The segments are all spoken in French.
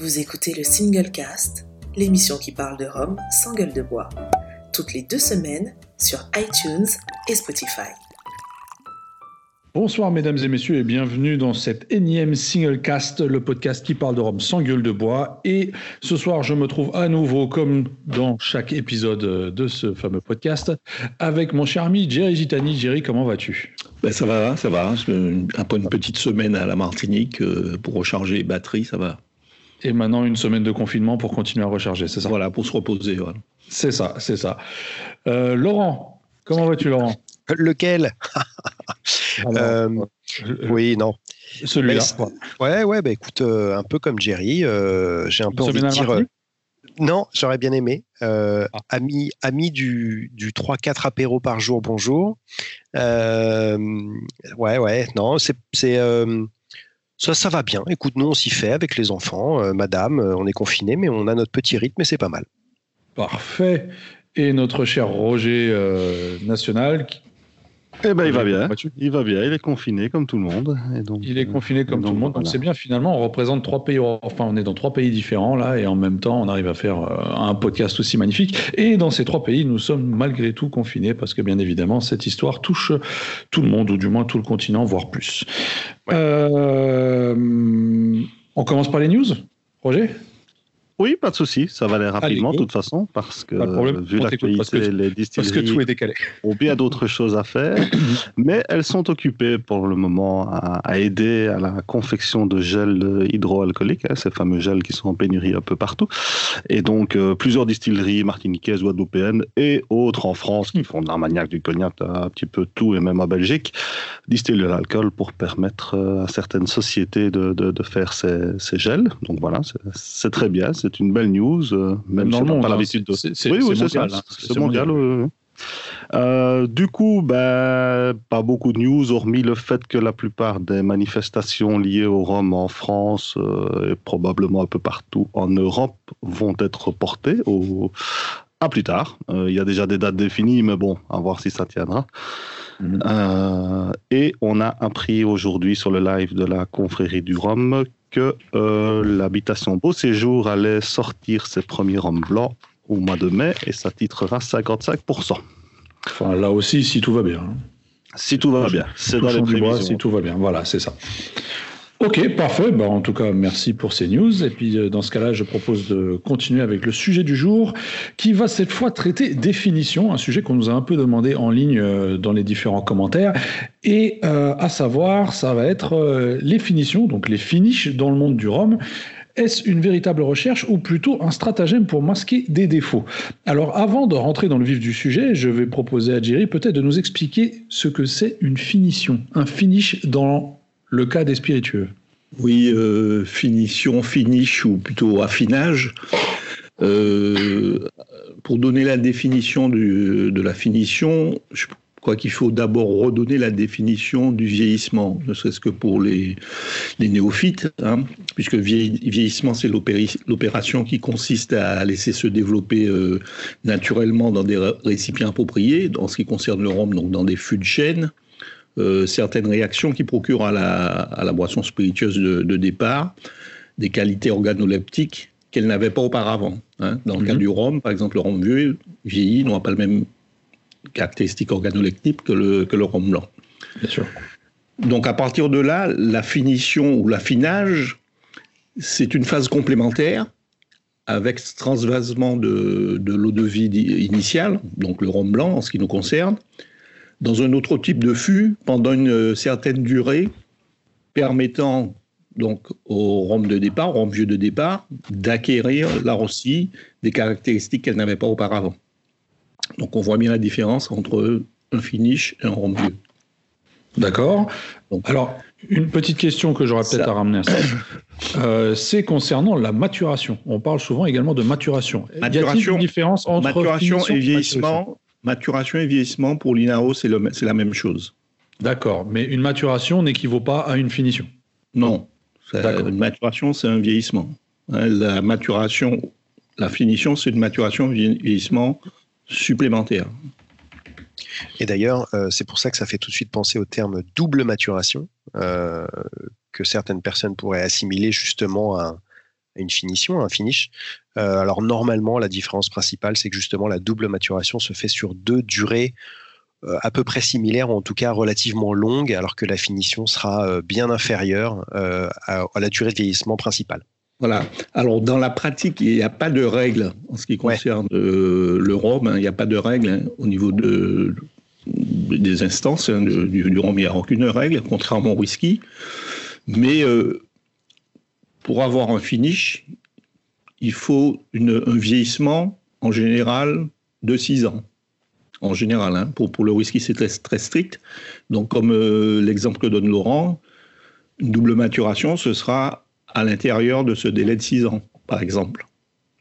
Vous écoutez le Single Cast, l'émission qui parle de Rome sans gueule de bois, toutes les deux semaines sur iTunes et Spotify. Bonsoir mesdames et messieurs et bienvenue dans cet énième single cast, le podcast qui parle de Rome sans gueule de bois. Et ce soir, je me trouve à nouveau, comme dans chaque épisode de ce fameux podcast, avec mon cher ami Jerry Gitani. Jerry, comment vas-tu? Ben Ça va, ça va. Un peu une petite semaine à la Martinique euh, pour recharger les batteries, ça va. Et maintenant, une semaine de confinement pour continuer à recharger, c'est ça? Voilà, pour se reposer. Voilà. C'est ça, c'est ça. Euh, Laurent, comment vas-tu, Laurent? Lequel? Euh, Oui, non. Celui-là. Ouais, ouais, bah écoute, euh, un peu comme Jerry, euh, j'ai un peu envie de dire. non, j'aurais bien aimé. Ah. Ami, ami du, du 3-4 apéro par jour, bonjour. ouais, ouais, non, c'est. Ça, ça va bien. Écoute, nous, on s'y fait avec les enfants. madame, on est confinés, mais on a notre petit rythme et c'est pas mal. Parfait. Et notre cher Roger National, eh ben, il va bien. Il va bien. Il est confiné comme tout le monde. Et donc, il est confiné comme tout le monde. Donc c'est bien. Finalement, on représente trois pays. Enfin, on est dans trois pays différents là, et en même temps, on arrive à faire euh, un podcast aussi magnifique. Et dans ces trois pays, nous sommes malgré tout confinés parce que bien évidemment, cette histoire touche tout le monde, ou du moins tout le continent, voire plus. Euh, on commence par les news, Roger? Oui, pas de souci, ça va aller rapidement de toute façon, parce que vu l'actualité, les distilleries que tout est décalé. ont bien d'autres choses à faire, mais elles sont occupées pour le moment à, aider à la confection de gel hydroalcoolique, hein, ces fameux gels qui sont en pénurie un peu partout, et donc euh, plusieurs distilleries martiniquaises, guadeloupéennes et autres en France qui font de l'armagnac, du cognac, un petit peu tout, et même en Belgique, distillent de l'alcool pour permettre euh, à certaines sociétés de, de, faire ces, ces, gels. Donc voilà, c'est très bien, c'est une belle news, euh, même si on n'a pas l'habitude de. C'est oui, oui, mondial. C'est mondial. Euh, du coup, ben, pas beaucoup de news, hormis le fait que la plupart des manifestations liées au Rhum en France euh, et probablement un peu partout en Europe vont être reportées au... à plus tard. Il y a déjà des dates définies, mais bon, à voir si ça tiendra. Mhm. et on a appris aujourd'hui sur le live de la confrérie du Rhum que euh, l'habitation Beau Séjour allait sortir ses premiers rhums blancs au mois de mai et ça titrera 55%. Enfin, là aussi, si tout va bien. Hein. Si tout va bien. C'est dans les prévisions. si tout va bien. Voilà, c'est ça. Ok, parfait. Bah, en tout cas, merci pour ces news. Et puis, euh, dans ce cas-là, je propose de continuer avec le sujet du jour, qui va cette fois traiter définition, un sujet qu'on nous a un peu demandé en ligne euh, dans les différents commentaires. Et euh, à savoir, ça va être les finitions, donc les finishes dans le monde du rhum. Est-ce une véritable recherche ou plutôt un stratagème pour masquer des défauts? Alors avant de rentrer dans le vif du sujet, je vais proposer à Jerry peut-être de nous expliquer ce que c'est une finition, un finish dans le cas des spiritueux Oui, euh, finition, finish ou plutôt affinage. Euh, pour donner la définition de la finition, je crois qu'il faut d'abord redonner la définition du vieillissement, ne serait-ce que pour les, néophytes, hein, puisque vieillissement, c'est l'opération qui consiste à laisser se développer euh, naturellement dans des récipients appropriés, en ce qui concerne le rhum, donc dans des fûts de chêne, euh, certaines réactions qui procurent à la, à la boisson spiritueuse de, départ des qualités organoleptiques qu'elle n'avait pas auparavant. Hein. Dans le cas mhm. du rhum, par exemple, le rhum vieux, vieilli, n'aura pas le même caractéristique organoleptique que le, que le rhum blanc. Bien sûr. Donc à partir de là, la finition ou l'affinage, c'est une phase complémentaire avec transvasement de, de l'eau de vie initiale, donc le rhum blanc en ce qui nous concerne, dans un autre type de fût pendant une certaine durée, permettant donc au rhum de départ, au rhum vieux de départ, d'acquérir là aussi des caractéristiques qu'elle n'avait pas auparavant. Donc on voit bien la différence entre un finish et un rhum vieux. D'accord. Alors, une petite question que j'aurais peut-être à ramener à ça, euh, c'est concernant la maturation. On parle souvent également de maturation. Maturation, y a une différence entre maturation et vieillissement Maturation? Et vieillissement, pour l'INAO, c'est la même chose. D'accord, mais une maturation n'équivaut pas à une finition Non. Une maturation, c'est un vieillissement. Hein, la maturation, la finition, c'est une maturation, vieillissement supplémentaire. Et d'ailleurs, euh, c'est pour ça que ça fait tout de suite penser au terme double maturation, euh, que certaines personnes pourraient assimiler justement à une finition, un finish. alors normalement, la différence principale, c'est que justement la double maturation se fait sur deux durées à peu près similaires, ou en tout cas relativement longues, alors que la finition sera bien inférieure à, la durée de vieillissement principale. Voilà. Alors, dans la pratique, il n'y a pas de règle en ce qui concerne le rhum. Hein. il n'y a pas de règle hein, au niveau de, des instances hein, du, du, rhum. Il n'y a aucune règle, contrairement au whisky. Mais euh, pour avoir un finish, il faut une, un vieillissement en général de 6 ans. En général, hein. pour, pour le whisky, c'est très, très, strict. Donc, comme euh, l'exemple que donne Laurent, une double maturation, ce sera à l'intérieur de ce délai de 6 ans, par exemple.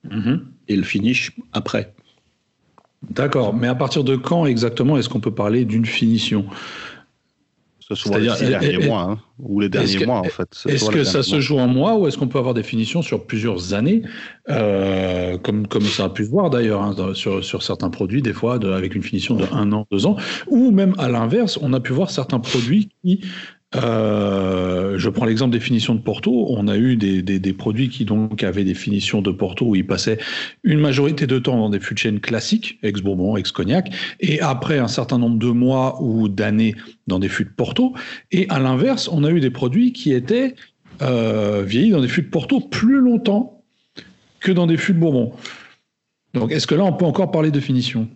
Mm-hmm. Et le finish après. D'accord, mais à partir de quand exactement est-ce qu'on peut parler d'une finition? C'est-à-dire les derniers mois, hein, ou les derniers mois en fait. Est-ce que ça se joue en mois ou est-ce qu'on peut avoir des finitions sur plusieurs années, euh, comme, comme ça a pu se voir d'ailleurs hein, sur, sur, certains produits, des fois avec une finition de un an, deux ans, ou même à l'inverse, on a pu voir certains produits qui euh, je prends l'exemple des finitions de Porto. On a eu des, des, des, produits qui donc avaient des finitions de Porto où ils passaient une majorité de temps dans des fûts de chêne classiques, ex-Bourbon, ex-Cognac, et après un certain nombre de mois ou d'années dans des fûts de Porto. Et à l'inverse, on a eu des produits qui étaient euh, vieillis dans des fûts de Porto plus longtemps que dans des fûts de Bourbon. Donc est-ce que là, on peut encore parler de finition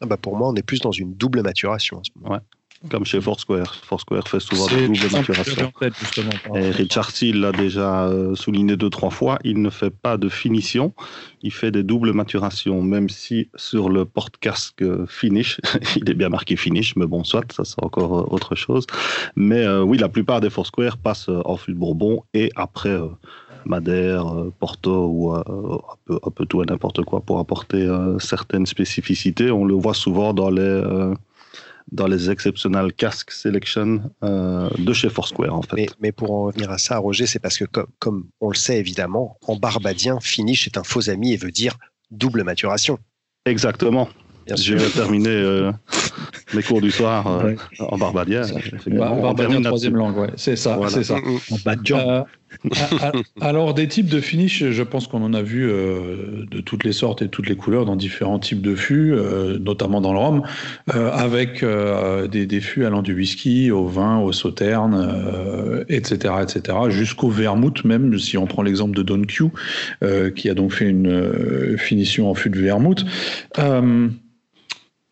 ah bah Pour moi, on est plus dans une double maturation à ce moment. Ouais. Comme chez Foursquare. Foursquare fait souvent de double maturation. Et Richard Seal l'a déjà euh, souligné deux, trois fois. Il ne fait pas de finition. Il fait des doubles maturations, même si sur le porte-casque finish, il est bien marqué finish, mais bon, soit, ça c'est encore euh, autre chose. Mais euh, oui, la plupart des Foursquare passent en fût de Bourbon et après Madère, Porto ou un, peu, un peu tout et n'importe quoi pour apporter certaines spécificités. On le voit souvent dans les dans les exceptional casques selection euh, de chez Foursquare en fait. Mais, pour en revenir à ça, Roger, c'est parce que comme, on le sait évidemment, en barbadien, finish est un faux ami et veut dire double maturation. Exactement. J'ai terminé euh, mes cours du soir euh, en barbadien. Barbadien troisième langue, ouais. c'est ça, c'est ça. En badjan. Alors, des types de finish, je pense qu'on en a vu euh, de toutes les sortes et toutes les couleurs dans différents types de fûts, euh, notamment dans le rhum, euh, avec des, des, fûts allant du whisky au vin, au sauterne, etc., etc., jusqu'au vermouth même, si on prend l'exemple de Don Q, qui a donc fait une finition en fût de vermouth.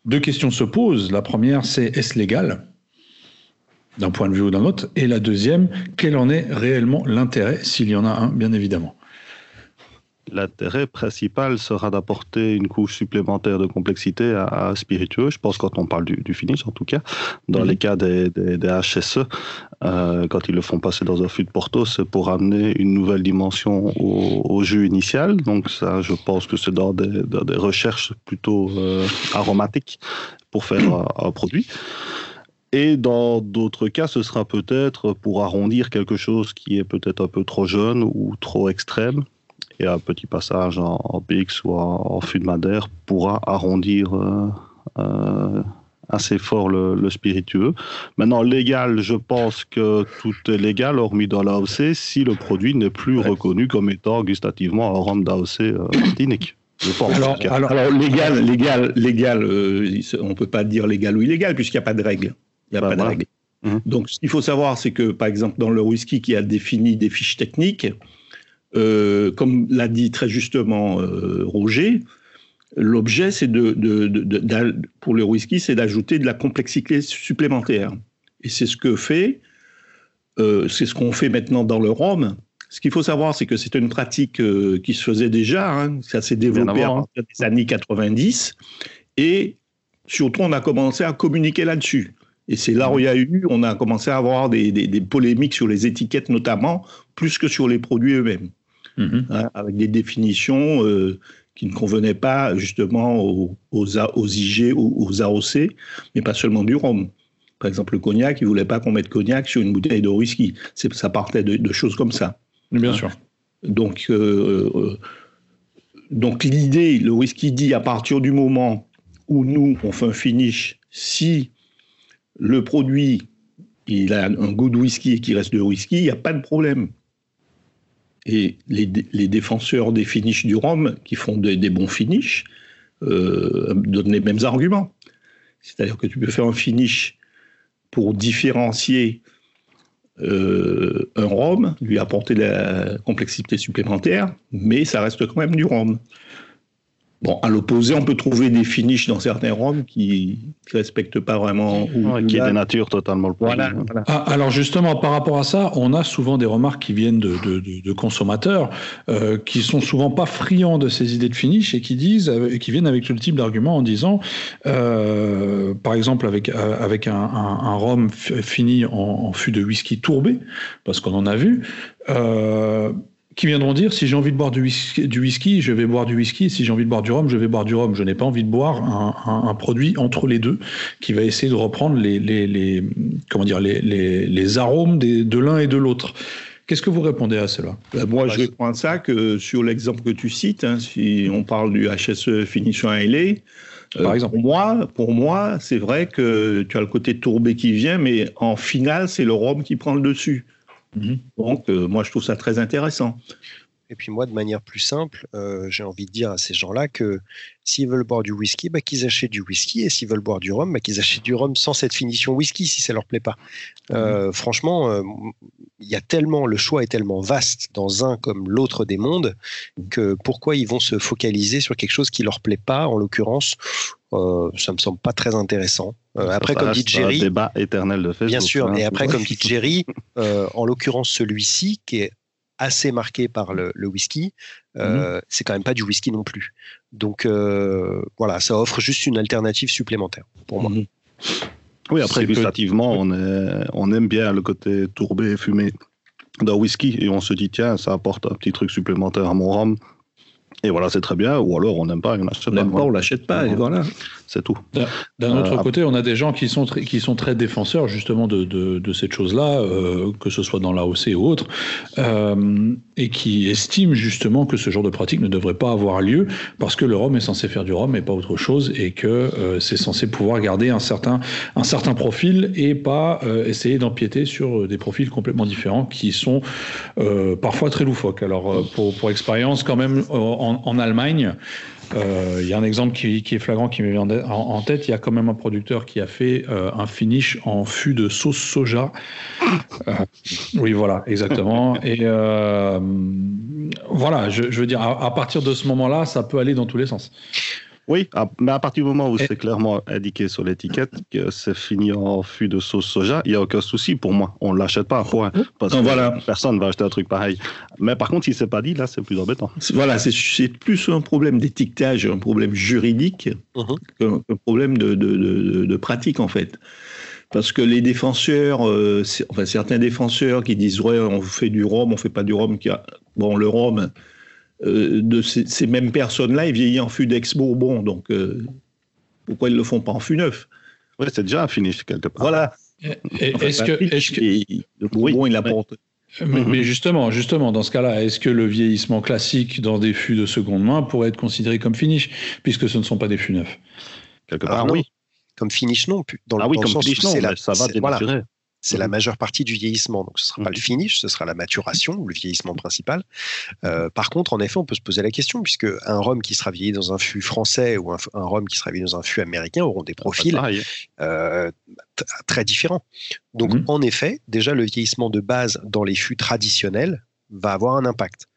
Deux questions se posent. La première, c'est est-ce légal d'un point de vue ou d'un autre? Et la deuxième, quel en est réellement l'intérêt, s'il y en a un, bien évidemment? L'intérêt principal sera d'apporter une couche supplémentaire de complexité à, spiritueux. Je pense quand on parle du, finish, en tout cas, dans les cas des, HSE, euh, quand ils le font passer dans un fût de Porto, c'est pour amener une nouvelle dimension au, jus initial. Donc ça, je pense que c'est dans, des, recherches plutôt euh, aromatiques pour faire un produit. Et dans d'autres cas, ce sera peut-être pour arrondir quelque chose qui est peut-être un peu trop jeune ou trop extrême. Et un petit passage en, en PX ou en, fût de Madère pourra arrondir euh, euh, assez fort le, spiritueux. Maintenant, légal, je pense que tout est légal, hormis dans l'AOC, si le produit n'est plus reconnu comme étant gustativement un rhum d'AOC euh, martinique. Alors, alors, légal, légal, légal, on ne peut pas dire légal ou illégal puisqu'il n'y a pas de règle. Il n'y a bah, pas de règle. Mmh. Donc, ce qu'il faut savoir, c'est que, par exemple, dans le whisky qui a défini des fiches techniques, euh, comme l'a dit très justement euh, Roger, l'objet, c'est de, pour le whisky, c'est d'ajouter de la complexité supplémentaire. Et c'est ce que fait, euh, c'est ce qu'on fait maintenant dans le rhum. Ce qu'il faut savoir, c'est que c'est une pratique qui se faisait déjà, hein. ça s'est développé à partir des années 90, et surtout on a commencé à communiquer là-dessus. Et c'est là où il y a eu, on a commencé à avoir des, polémiques sur les étiquettes notamment, plus que sur les produits eux-mêmes, mhm. hein, avec des définitions euh, qui ne convenaient pas justement aux, aux, IG ou aux AOC, mais pas seulement du rhum. Par exemple, le cognac, ils ne voulaient pas qu'on mette cognac sur une bouteille de whisky. Ça partait de, choses comme ça. Bien sûr. Donc, euh, euh, donc l'idée, le whisky dit à partir du moment où nous, on fait un finish, si le produit, il a un goût de whisky et qui reste de whisky, il n'y a pas de problème. Et les, défenseurs des finishes du rhum, qui font des, bons finishes, euh, donnent les mêmes arguments. C'est-à-dire que tu peux faire un finish pour différencier euh, un rhum, lui apporter la complexité supplémentaire, mais ça reste quand même du rhum. Bon, à l'opposé, on peut trouver des finishes dans certains rhums qui ne respectent pas vraiment. Ou, qui dénaturent totalement le. Voilà, ah, alors justement, par rapport à ça, on a souvent des remarques qui viennent de, de, de, consommateurs euh, qui sont souvent pas friands de ces idées de finish et qui disent, euh, qui viennent avec le type d'argument en disant, euh, par exemple avec euh, avec un, un, un rhum fini en, en, fût de whisky tourbé, parce qu'on en a vu. Euh, qui viendront dire si j'ai envie de boire du whisky, du whisky, je vais boire du whisky, si j'ai envie de boire du rhum, je vais boire du rhum. Je n'ai pas envie de boire un, un, produit entre les deux qui va essayer de reprendre les, les, les comment dire, les, les, les arômes des, de l'un et de l'autre. Qu'est-ce que vous répondez à cela? Ben, Moi, je réponds à ça que sur l'exemple que tu cites, hein, si on parle du HSE Finition LA, euh, Par exemple. Pour moi, pour moi c'est vrai que tu as le côté tourbé qui vient, mais en finale, c'est le rhum qui prend le dessus. Mhm. Donc, euh, moi, je trouve ça très intéressant. Et puis moi, de manière plus simple, euh, j'ai envie de dire à ces gens-là que s'ils veulent boire du whisky, bah, qu'ils achètent du whisky, et s'ils veulent boire du rhum, bah, qu'ils achètent du rhum sans cette finition whisky, si ça leur plaît pas. Euh, mhm. franchement, il y a tellement, le choix est tellement vaste dans un comme l'autre des mondes que pourquoi ils vont se focaliser sur quelque chose qui leur plaît pas, en l'occurrence, euh, ça me semble pas très intéressant. Euh, après, comme dit Jerry, débat éternel de Bien sûr. Hein. et après, comme dit Jerry, euh, en l'occurrence celui-ci qui est assez marqué par le, whisky, euh, mhm. c'est quand même pas du whisky non plus. Donc voilà, ça offre juste une alternative supplémentaire pour moi. Mhm. Oui, après, gustativement, on, on aime bien le côté tourbé et fumé d'un whisky et on se dit, tiens, ça apporte un petit truc supplémentaire à mon rhum et voilà, c'est très bien. Ou alors, on n'aime pas, on n'achète pas. On l'achète pas, et voilà. C'est tout. D'un autre euh, côté, on a des gens qui sont, très, qui sont très défenseurs, justement, de, de, de cette chose-là, euh, que ce soit dans l'AOC ou autre, euh, et qui estiment, justement, que ce genre de pratique ne devrait pas avoir lieu, parce que le rhum est censé faire du rhum et pas autre chose, et que euh, c'est censé pouvoir garder un certain, un certain profil et pas euh, essayer d'empiéter sur des profils complètement différents qui sont parfois très loufoques. Alors, pour, pour expérience, quand même, en, Allemagne. Euh, il y a un exemple qui, est flagrant qui me vient en, tête. Il y a quand même un producteur qui a fait euh, un finish en fût de sauce soja. Euh, oui, voilà, exactement. Et voilà, je, veux dire, à, partir de ce moment-là, ça peut aller dans tous les sens. Oui, mais à partir du moment où c'est clairement indiqué sur l'étiquette que c'est fini en fût de sauce soja, il n'y a aucun souci pour moi. On ne l'achète pas, point. Parce que voilà. personne ne va acheter un truc pareil. Mais par contre, si c'est pas dit, là, c'est plus embêtant. Voilà, c'est plus un problème d'étiquetage, un problème juridique, uh-huh. qu'un problème de, de, de, pratique, en fait parce que les défenseurs, euh, enfin certains défenseurs qui disent ouais on fait du rhum, on fait pas du rhum, qui a... bon le rhum euh, de ces, mêmes personnes-là, ils vieillissent en fût d'ex-Bourbon. Donc, euh, pourquoi ils ne le font pas en fût neuf? Oui, c'est déjà un finish quelque part. Voilà. Est-ce que, le Bourbon, il apporte. Mais, mais, justement, justement, dans ce cas-là, est-ce que le vieillissement classique dans des fûts de seconde main pourrait être considéré comme finish, puisque ce ne sont pas des fûts neufs? Quelque part, oui. Comme finish, non. Dans ah oui, comme finish, non, ça va dénaturer. C'est la mhm. majeure partie du vieillissement. Donc, ce ne sera pas le mhm. finish, ce sera la maturation ou le vieillissement principal. Euh, par contre, en effet, on peut se poser la question, puisque un rhum qui sera vieilli dans un fût français ou un, rhum qui sera vieilli dans un fût américain auront des profils euh, très différents. Donc, mhm. en effet, déjà, le vieillissement de base dans les fûts traditionnels va avoir un impact.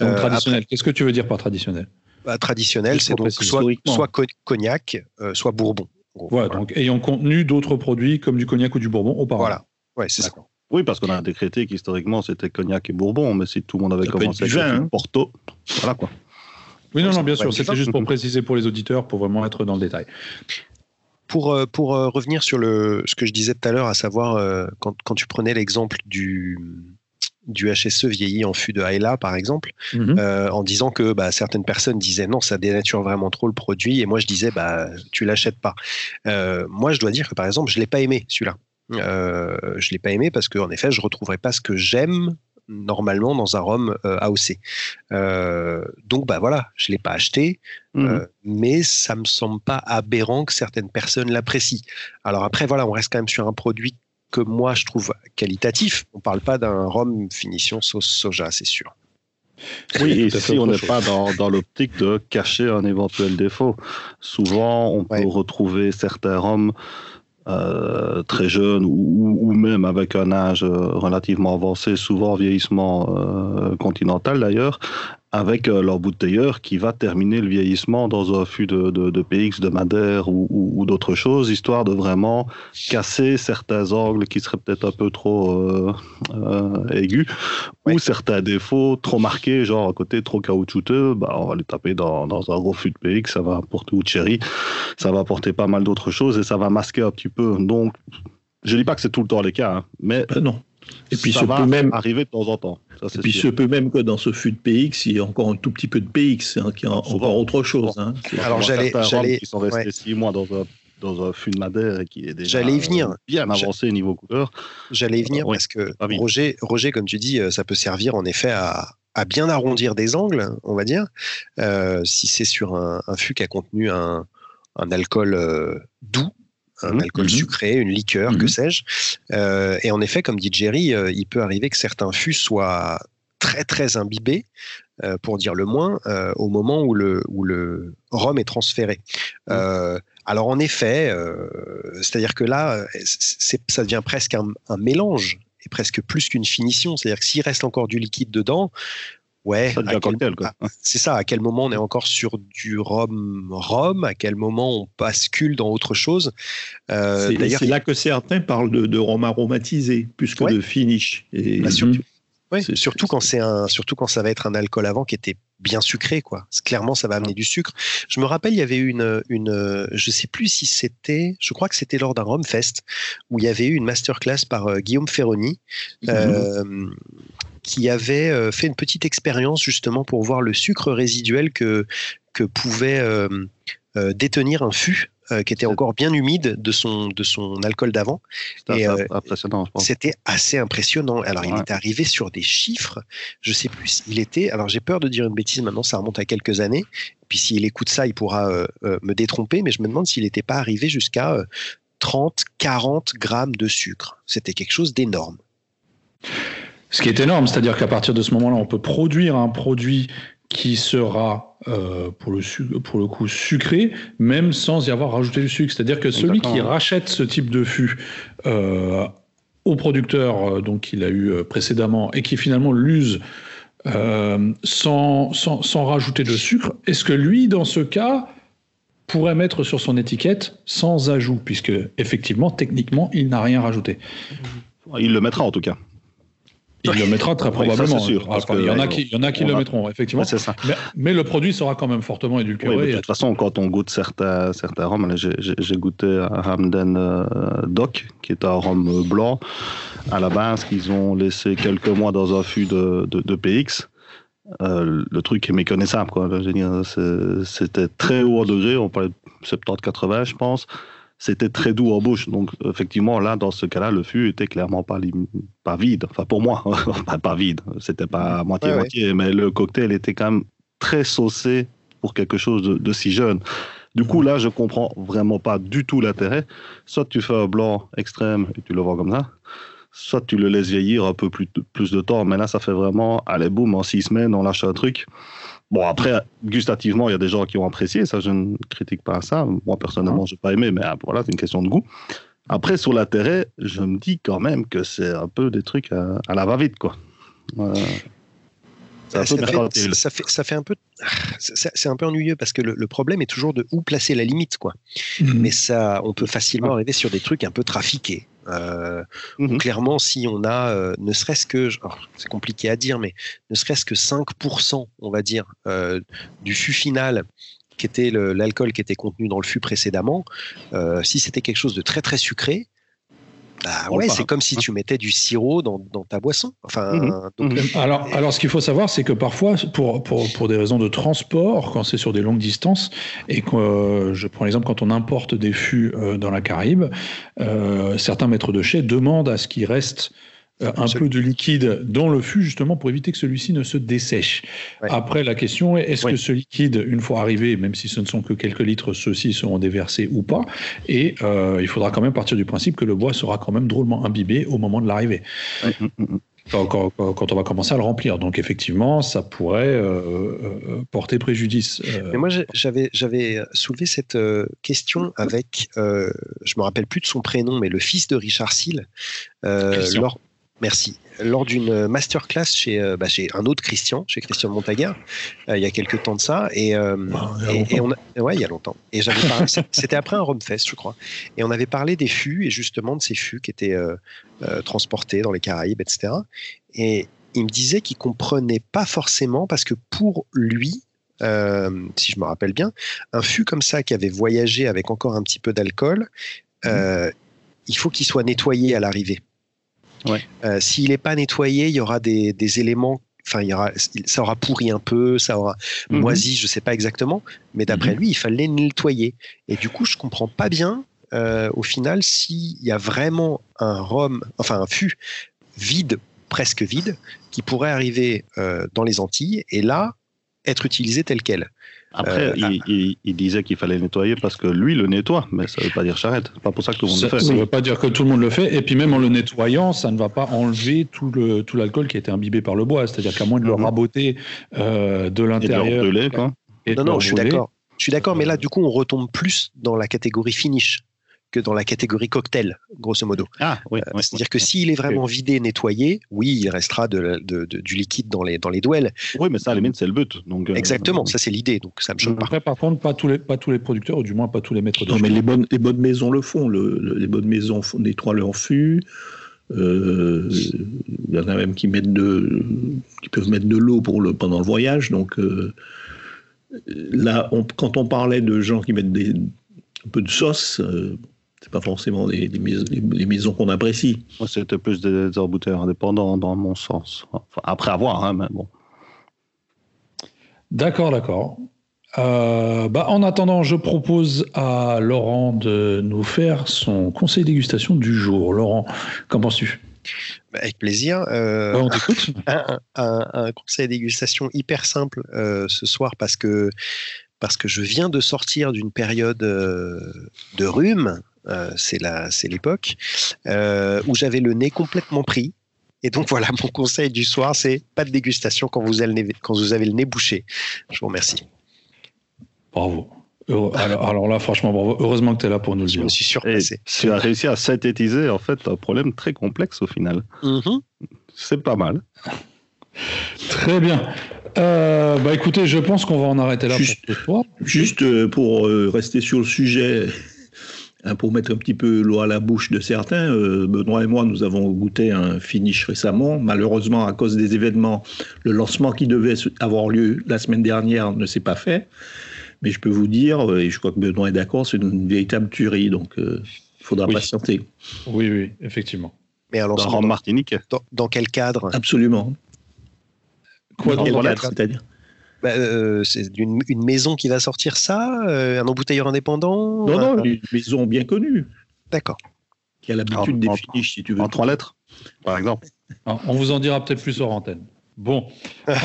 Donc, euh, traditionnel, qu'est-ce que tu veux dire par traditionnel? Bah, Traditionnel, c'est donc soit, soit, cognac, soit bourbon. Voilà, donc ayant contenu d'autres produits comme du cognac ou du bourbon auparavant. Voilà, ouais, c'est ça. Oui, parce qu'on a décrété qu'historiquement c'était cognac et bourbon, mais si tout le monde avait commencé avec vin, hein. Porto, voilà quoi. Oui, non, non, bien sûr, c'était juste pour préciser pour les auditeurs, pour vraiment être dans le détail. Pour, euh, pour euh, revenir sur le, ce que je disais tout à l'heure, à savoir euh, quand, quand, tu prenais l'exemple du, du HSE vieilli en fût de Haïla, par exemple, mhm. euh, en disant que bah, certaines personnes disaient non, ça dénature vraiment trop le produit, et moi je disais bah tu l'achètes pas. Euh, moi je dois dire que par exemple je l'ai pas aimé celui-là. Euh, je l'ai pas aimé parce qu'en effet je retrouverai pas ce que j'aime normalement dans un rhum AOC. donc bah voilà, je l'ai pas acheté, mhm. mais ça me semble pas aberrant que certaines personnes l'apprécient. Alors après voilà, on reste quand même sur un produit que moi je trouve qualitatif. On ne parle pas d'un rhum finition sauce soja, c'est sûr. Oui, et si on n'est pas dans, dans l'optique de cacher un éventuel défaut. Souvent, on peut retrouver certains roms euh, très jeunes ou, ou, même avec un âge euh, relativement avancé, souvent vieillissement euh, continental d'ailleurs, avec euh, leur bouteilleur qui va terminer le vieillissement dans un fût de, de, de PX, de Madère ou, ou, ou d'autres choses, histoire de vraiment casser certains angles qui seraient peut-être un peu trop euh, euh, aigus, ouais. ou certains défauts trop marqués, genre à côté trop caoutchouteux, bah, on va les taper dans, dans un gros fût de PX, ça va apporter, ou de cherry, ça va apporter pas mal d'autres choses et ça va masquer un petit peu. Donc, je dis pas que c'est tout le temps les cas, hein, mais ben non. Et puis ça va peut même arriver de temps en temps. Ça, et puis sûr. se peut même que dans ce fût de PX, il y a encore un tout petit peu de PX, hein, qui est encore autre chose. Hein. Alors j'allais, j'allais, qui sont restés ouais. six mois dans un dans un fût de Madère qui est déjà j'allais y venir. bien avancé niveau couleur. J'allais y venir euh, parce que ah, oui. Roger, Roger, comme tu dis, euh, ça peut servir en effet à, à bien arrondir des angles, on va dire. Euh, si c'est sur un, un, fût qui a contenu un, un alcool euh, doux, un mmh, alcool mmh. sucré, une liqueur, mmh. que sais-je. Euh, et en effet, comme dit Jerry, euh, il peut arriver que certains fûts soient très très imbibés, euh, pour dire le moins, au moment où le, où le rhum est transféré. Alors en effet, c'est-à-dire que là, ça devient presque un, un mélange et presque plus qu'une finition. C'est-à-dire que s'il reste encore du liquide dedans, Ouais, c'est ça. À quel moment on est encore sur du rhum rhum À quel moment on bascule dans autre chose euh, C'est là que certains parlent de, de rhum aromatisé plus que ouais. de finish. Et... Bah, surtout, ouais, surtout quand c'est un, surtout quand ça va être un alcool avant qui était bien sucré, quoi. Clairement, ça va amener du sucre. Je me rappelle, il y avait une, une, je sais plus si c'était, je crois que c'était lors d'un Rhum Fest où il y avait eu une masterclass par euh, Guillaume Ferroni. Mm -hmm. Qui avait euh, fait une petite expérience justement pour voir le sucre résiduel que, que pouvait euh, euh, détenir un fût euh, qui était encore bien humide de son, de son alcool d'avant. C'était euh, assez impressionnant. Alors, ouais. il était arrivé sur des chiffres, je sais plus, il était, alors j'ai peur de dire une bêtise maintenant, ça remonte à quelques années. Puis s'il écoute ça, il pourra euh, me détromper, mais je me demande s'il n'était pas arrivé jusqu'à 30, 40 grammes de sucre. C'était quelque chose d'énorme. Ce qui est énorme, c'est-à-dire qu'à partir de ce moment-là, on peut produire un produit qui sera euh, pour, le pour le coup sucré, même sans y avoir rajouté du sucre. C'est-à-dire que celui qui rachète ce type de fût euh, au producteur euh, donc qu'il a eu précédemment et qui finalement l'use euh, sans, sans, sans rajouter de sucre, est-ce que lui, dans ce cas, pourrait mettre sur son étiquette sans ajout, puisque effectivement, techniquement, il n'a rien rajouté Il le mettra en tout cas. Il le mettra très probablement. Oui, sûr, parce il y en a qui, il y en a qui le a... mettront, effectivement. Ouais, ça. Mais, mais, le produit sera quand même fortement édulcoré. Oui, de toute façon, quand on goûte certains, certains rhums, j'ai goûté un Hamden euh, Doc, qui est un rhum blanc, à la base, qu'ils ont laissé quelques mois dans un fût de, de, de PX. Euh, le truc est méconnaissable. C'était très haut degré, on parlait de 70-80, je pense c'était très doux en bouche. Donc, effectivement, là, dans ce cas-là, le fût était clairement pas, pas vide. Enfin, pour moi, pas vide. C'était pas moitié-moitié, ouais, ouais. mais le cocktail était quand même très saucé pour quelque chose de, de si jeune. Du coup, là, je comprends vraiment pas du tout l'intérêt. Soit tu fais un blanc extrême et tu le vends comme ça, soit tu le laisses vieillir un peu plus, plus de temps. Mais là, ça fait vraiment, allez, boum, en six semaines, on lâche un truc. Bon, après, gustativement, il y a des gens qui ont apprécié, ça, je ne critique pas ça. Moi, personnellement, je n'ai pas aimé, mais ah, voilà, c'est une question de goût. Après, sur l'intérêt, je me dis quand même que c'est un peu des trucs à, à la va-vite, quoi. Euh, ça, fait, ça, fait, ça, fait, un peu, c'est un peu ennuyeux parce que le, le, problème est toujours de où placer la limite, quoi. Mmh. Mais ça, on peut facilement arriver sur des trucs un peu trafiqués. Euh, mmh. Clairement, si on a, euh, ne serait-ce que, c'est compliqué à dire, mais ne serait-ce que 5%, on va dire, euh, du fût final qui était l'alcool qui était contenu dans le fût précédemment, si c'était quelque chose de très très sucré, bah ouais, c'est comme si tu mettais du sirop dans, dans ta boisson. Enfin, mmh. donc... mmh. alors, alors, ce qu'il faut savoir, c'est que parfois, pour, pour, pour, des raisons de transport, quand c'est sur des longues distances, et que euh, je prends l'exemple quand on importe des fûts euh, dans la Caraïbe, euh, certains maîtres de chais demandent à ce qu'il reste euh, un peu de liquide dans le fût justement pour éviter que celui-ci ne se dessèche. Ouais. Après, la question est est-ce ouais. que ce liquide, une fois arrivé, même si ce ne sont que quelques litres, ceux-ci seront déversés ou pas? Et euh, il faudra quand même partir du principe que le bois sera quand même drôlement imbibé au moment de l'arrivée. Ouais. Mm, mm, mm. quand, on va commencer à le remplir. Donc effectivement, ça pourrait euh, porter préjudice. Mais moi, j'avais, j'avais soulevé cette question avec, je me rappelle plus de son prénom, mais le fils de Richard Seal, lors, Merci. Lors d'une masterclass chez, euh, bah, chez un autre Christian, chez Christian Montaguer, euh, il y a quelques temps de ça, et, euh, ah, et, on ouais, il y a longtemps. Et j'avais c'était après un Rumfest, je crois, et on avait parlé des fûts et justement de ces fûts qui étaient transportés dans les Caraïbes, etc. Et il me disait qu'il comprenait pas forcément parce que pour lui, si je me rappelle bien, un fût comme ça qui avait voyagé avec encore un petit peu d'alcool, mmh. il faut qu'il soit nettoyé à l'arrivée. Euh, s'il n'est pas nettoyé, il y aura des, éléments enfin, il y aura, ça aura pourri un peu, ça aura mhm. moisi, je ne sais pas exactement, mais d'après mhm. lui, il fallait nettoyer. Et du coup, je ne comprends pas bien, euh, au final, s'il y a vraiment un rhum, enfin un fût vide, presque vide, qui pourrait arriver euh, dans les Antilles et là, être utilisé tel quel. Après, euh, il, disait qu'il fallait nettoyer parce que lui le nettoie, mais ça ne veut pas dire charrette. C'est pas pour ça que tout le monde le fait. Ça ne veut pas dire que tout le monde le fait. Et puis même en le nettoyant, ça ne va pas enlever tout le tout l'alcool qui a été imbibé par le bois. C'est-à-dire qu'à moins de le mhm. raboter euh, de l'intérieur. non, non, je suis d'accord. Je suis d'accord, mais là, du coup, on retombe plus dans la catégorie finish que dans la catégorie cocktail, grosso modo. Ah, oui, euh, C'est-à-dire que s'il est vraiment vidé, nettoyé, oui, il restera de, du liquide dans les, dans les douelles. Oui, mais ça, à la limite, c'est le but. Donc, euh, Exactement, ça, c'est l'idée. Donc, ça me choque Après, par contre, pas tous, les, pas tous les producteurs, ou du moins pas tous les maîtres de Non, mais les bonnes, les bonnes maisons le font. les bonnes maisons font, nettoient leur fût. Euh, il y en a même qui, mettent de, qui peuvent mettre de l'eau pour le, pendant le voyage. Donc, là, quand on parlait de gens qui mettent des, un peu de sauce, c'est pas forcément les, maisons, qu'on apprécie. C'était plus des, embouteilleurs indépendants dans mon sens. après avoir, hein, mais bon. D'accord, d'accord. Euh, bah, en attendant, je propose à Laurent de nous faire son conseil dégustation du jour. Laurent, qu'en penses-tu? Bah, Avec plaisir. Euh, bah, on t'écoute. Un, conseil dégustation hyper simple euh, ce soir parce que parce que je viens de sortir d'une période de rhume euh, c'est la, c'est l'époque euh, où j'avais le nez complètement pris. Et donc voilà, mon conseil du soir, c'est pas de dégustation quand vous avez le nez, quand vous avez le nez bouché. Je vous remercie. Bravo. Alors, là, franchement, bravo. Heureusement que tu es là pour nous le dire. Je me suis surpassé. tu as réussi à synthétiser en fait un problème très complexe au final. Mm-hmm. C'est pas mal. Très bien. Euh, bah écoutez, je pense qu'on va en arrêter là juste, pour ce soir. Juste pour rester sur le sujet pour mettre un petit peu l'eau à la bouche de certains, euh, Benoît et moi, nous avons goûté un finish récemment. Malheureusement, à cause des événements, le lancement qui devait avoir lieu la semaine dernière ne s'est pas fait. Mais je peux vous dire, euh, et je crois que Benoît est d'accord, c'est une véritable tuerie, donc euh, il faudra patienter. Oui, oui, effectivement. Mais alors, en Martinique dans, quel cadre? Absolument. Quoi dans, quel cadre, c'est-à-dire? Bah, euh, c'est une, une, maison qui va sortir ça euh, Un embouteilleur indépendant Non, non, une maison bien connue. D'accord. Qui a l'habitude des fiches, si tu veux. En trois lettres, par exemple. on vous en dira peut-être plus hors antenne. Bon,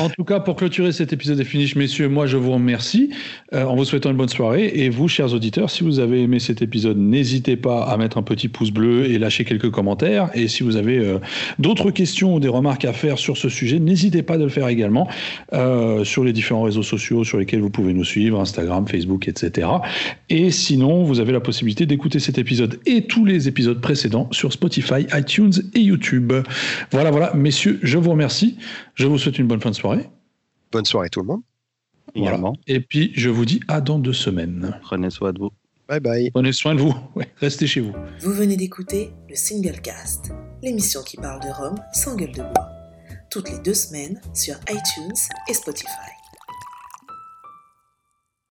en tout cas, pour clôturer cet épisode des finish, messieurs, moi je vous remercie euh, en vous souhaitant une bonne soirée. Et vous, chers auditeurs, si vous avez aimé cet épisode, n'hésitez pas à mettre un petit pouce bleu et lâcher quelques commentaires. Et si vous avez euh, d'autres questions ou des remarques à faire sur ce sujet, n'hésitez pas de le faire également euh, sur les différents réseaux sociaux sur lesquels vous pouvez nous suivre, Instagram, Facebook, etc. Et sinon, vous avez la possibilité d'écouter cet épisode et tous les épisodes précédents sur Spotify, iTunes et YouTube. Voilà, voilà, messieurs, je vous remercie. Vous souhaite une bonne fin de soirée. Bonne soirée tout le monde. Et puis, je vous dis à dans deux semaines. Prenez soin de vous. Bye bye. Prenez soin de vous. restez chez vous. Vous venez d'écouter le Single Cast, l'émission qui parle de Rome sans gueule de bois. Toutes les deux semaines sur iTunes et Spotify.